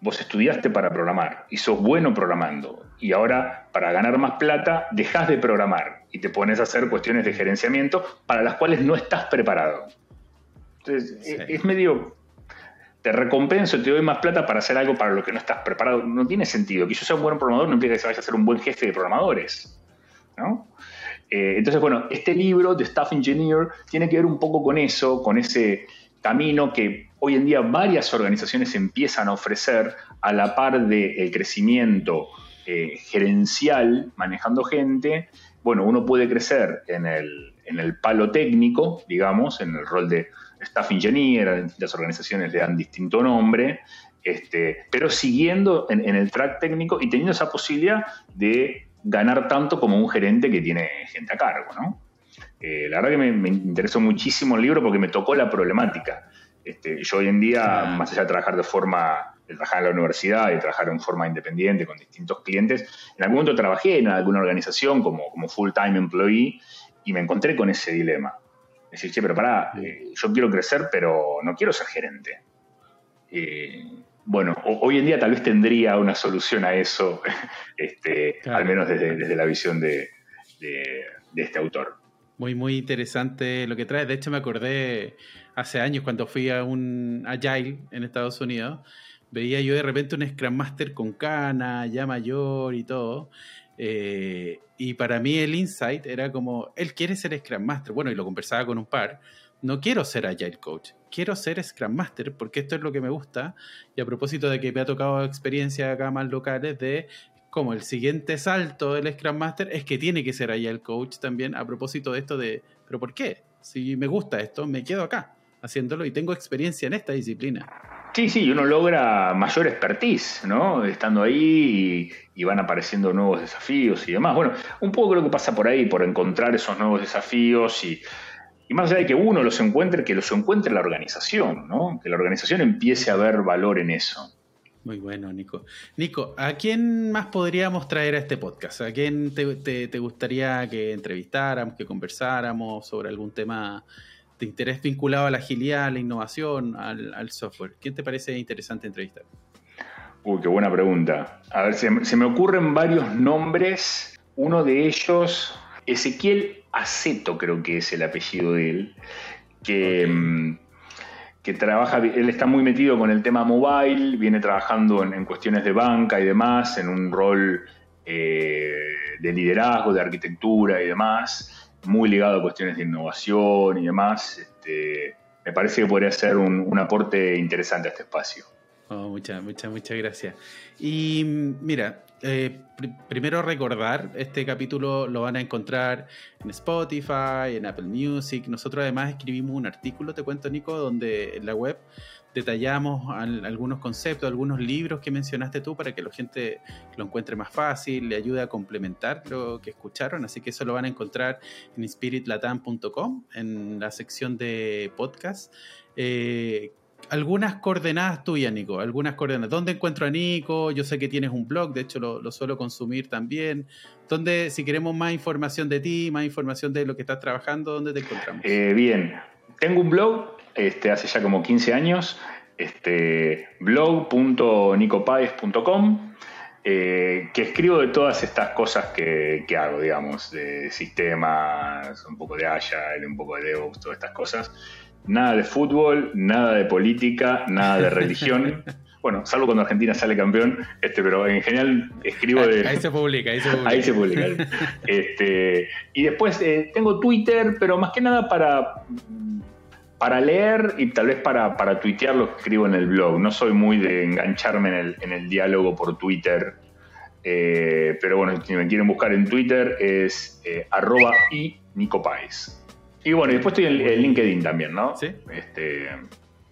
Speaker 2: vos estudiaste para programar y sos bueno programando y ahora para ganar más plata dejas de programar y te pones a hacer cuestiones de gerenciamiento para las cuales no estás preparado. Entonces, es, medio, te recompenso, te doy más plata para hacer algo para lo que no estás preparado. No tiene sentido. Que yo sea un buen programador no implica que se vaya a ser un buen jefe de programadores. Eh, entonces, bueno, este libro de Staff Engineer tiene que ver un poco con eso, con ese camino que hoy en día varias organizaciones empiezan a ofrecer a la par del crecimiento eh, gerencial, manejando gente, bueno, uno puede crecer en el, palo técnico, digamos, en el rol de staff engineer, distintas organizaciones le dan distinto nombre, este, pero siguiendo en, el track técnico y teniendo esa posibilidad de ganar tanto como un gerente que tiene gente a cargo, ¿no? Eh, la verdad que me, interesó muchísimo el libro porque me tocó la problemática. Este, yo hoy en día, más allá de trabajar de forma de trabajar en la universidad y trabajar en forma independiente con distintos clientes. En algún momento trabajé en alguna organización como, como full-time employee y me encontré con ese dilema. Decir, che, pero pará, eh, yo quiero crecer, pero no quiero ser gerente. Eh, bueno, hoy en día tal vez tendría una solución a eso, este, al menos desde, la visión de, este autor.
Speaker 1: Muy, muy interesante lo que trae. De hecho, me acordé hace años cuando fui a un Agile en Estados Unidos, veía yo de repente un Scrum Master con cana, ya mayor y todo. Eh, y para mí el insight era como, él quiere ser Scrum Master. Bueno, y lo conversaba con un par. No quiero ser Agile Coach, quiero ser Scrum Master porque esto es lo que me gusta. Y a propósito de que me ha tocado experiencia acá más locales de como el siguiente salto del Scrum Master es que tiene que ser Agile Coach también a propósito de esto de, pero ¿por qué? Si me gusta esto, me quedo acá haciéndolo y tengo experiencia en esta disciplina.
Speaker 2: Sí, sí, uno logra mayor expertise, ¿no? Estando ahí y, van apareciendo nuevos desafíos y demás. Bueno, un poco creo que pasa por ahí, por encontrar esos nuevos desafíos y, más allá de que uno los encuentre, que los encuentre la organización, ¿no? Que la organización empiece a ver valor en eso.
Speaker 1: Muy bueno, Nico. Nico, ¿a quién más podríamos traer a este podcast? ¿A quién te, te gustaría que entrevistáramos, que conversáramos sobre algún tema de interés vinculado a la agilidad, a la innovación, al, software. ¿Quién te parece interesante entrevistar?
Speaker 2: Uy, qué buena pregunta. A ver, se, me ocurren varios nombres. Uno de ellos, Ezequiel Aceto, creo que es el apellido de él, que, mm, que trabaja, él está muy metido con el tema mobile, viene trabajando en, cuestiones de banca y demás, en un rol eh, de liderazgo, de arquitectura y demás muy ligado a cuestiones de innovación y demás, este, me parece que podría ser un, aporte interesante a este espacio.
Speaker 1: Oh, muchas, muchas, muchas gracias. Y mira, eh, primero recordar, este capítulo lo van a encontrar en Spotify, en Apple Music. Nosotros además escribimos un artículo, te cuento Nico, donde en la web detallamos algunos conceptos, algunos libros que mencionaste tú para que la gente lo encuentre más fácil, le ayude a complementar lo que escucharon. Así que eso lo van a encontrar en spiritlatam.com, en la sección de podcast. Eh, algunas coordenadas tuyas, Nico, algunas coordenadas. ¿Dónde encuentro a Nico? Yo sé que tienes un blog, de hecho lo, suelo consumir también. ¿Dónde, si queremos más información de ti, más información de lo que estás trabajando, dónde te encontramos?
Speaker 2: Eh, bien, tengo un blog este, hace ya como 15 años, este, eh, que escribo de todas estas cosas que, hago, digamos, de sistemas, un poco de Agile, un poco de DevOps, todas estas cosas. Nada de fútbol, nada de política, nada de religión. bueno, salvo cuando Argentina sale campeón, este, pero en general escribo de...
Speaker 1: Ahí se publica, ahí se publica.
Speaker 2: Ahí se publica. este, y después eh, tengo Twitter, pero más que nada para para leer y tal vez para, para tuitear lo que escribo en el blog. No soy muy de engancharme en el, en el diálogo por Twitter. Eh, pero bueno, si me quieren buscar en Twitter es eh, arroba y Nico Y bueno, después estoy en, LinkedIn también, ¿no?
Speaker 1: Sí.
Speaker 2: Este,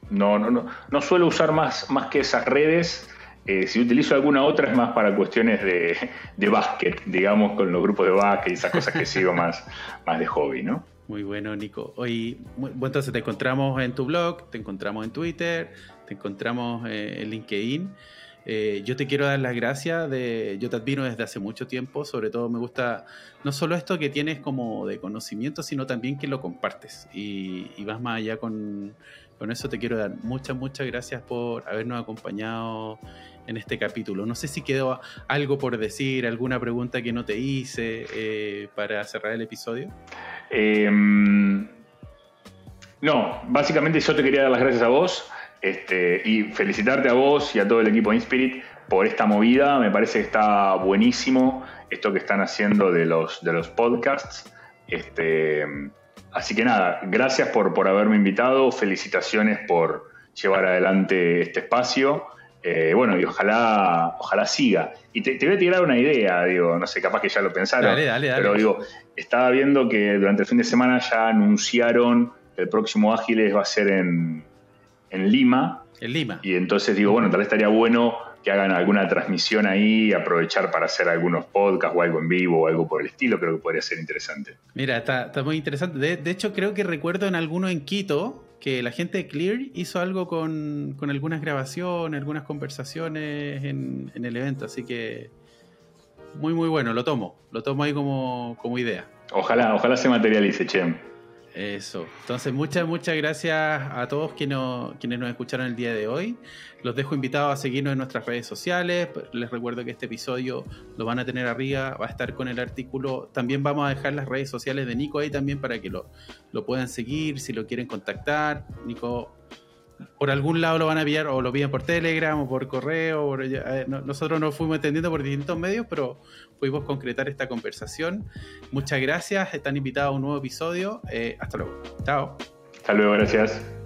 Speaker 2: no, no, no, no suelo usar más, más que esas redes. Eh, si utilizo alguna otra es más para cuestiones de, de básquet, digamos, con los grupos de básquet y esas cosas que sigo más, más de hobby, ¿no?
Speaker 1: Muy bueno, Nico. Hoy, bueno, entonces te encontramos en tu blog, te encontramos en Twitter, te encontramos eh, en LinkedIn. Eh, yo te quiero dar las gracias, de, yo te admiro desde hace mucho tiempo, sobre todo me gusta no solo esto que tienes como de conocimiento, sino también que lo compartes y, y vas más allá con, con eso. Te quiero dar muchas, muchas gracias por habernos acompañado en este capítulo. No sé si quedó algo por decir, alguna pregunta que no te hice eh, para cerrar el episodio.
Speaker 2: Em, no, básicamente yo te quería dar las gracias a vos este, y felicitarte a vos y a todo el equipo de Inspirit por esta movida. Me parece que está buenísimo esto que están haciendo de los, de los podcasts. Este, así que nada, gracias por, por haberme invitado, felicitaciones por llevar adelante este espacio. Eh, bueno, y ojalá, ojalá siga. Y te, voy a tirar una idea, digo, no sé, capaz que ya lo pensaron.
Speaker 1: Dale, dale, dale.
Speaker 2: Pero digo, estaba viendo que durante el fin de semana ya anunciaron que el próximo Ágiles va a ser en, Lima.
Speaker 1: En Lima.
Speaker 2: Y entonces digo, bueno, tal vez estaría bueno que hagan alguna transmisión ahí, aprovechar para hacer algunos podcasts o algo en vivo o algo por el estilo, creo que podría ser interesante.
Speaker 1: Mira, está, muy interesante. De, de, hecho, creo que recuerdo en alguno en Quito, que la gente de Clear hizo algo con, algunas grabaciones, algunas conversaciones en, el evento, así que muy muy bueno, lo tomo, lo tomo ahí como, idea.
Speaker 2: Ojalá, ojalá se materialice, Chem.
Speaker 1: Eso. Entonces, muchas, muchas gracias a todos quienes nos, quienes nos escucharon el día de hoy. Los dejo invitados a seguirnos en nuestras redes sociales. Les recuerdo que este episodio lo van a tener arriba, va a estar con el artículo. También vamos a dejar las redes sociales de Nico ahí también para que lo, lo puedan seguir, si lo quieren contactar. Nico por algún lado lo van a enviar o lo piden por Telegram o por correo. Eh, nosotros nos fuimos entendiendo por distintos medios, pero pudimos concretar esta conversación. Muchas gracias, están invitados a un nuevo episodio. Eh, hasta luego. Chao.
Speaker 2: Hasta luego, gracias.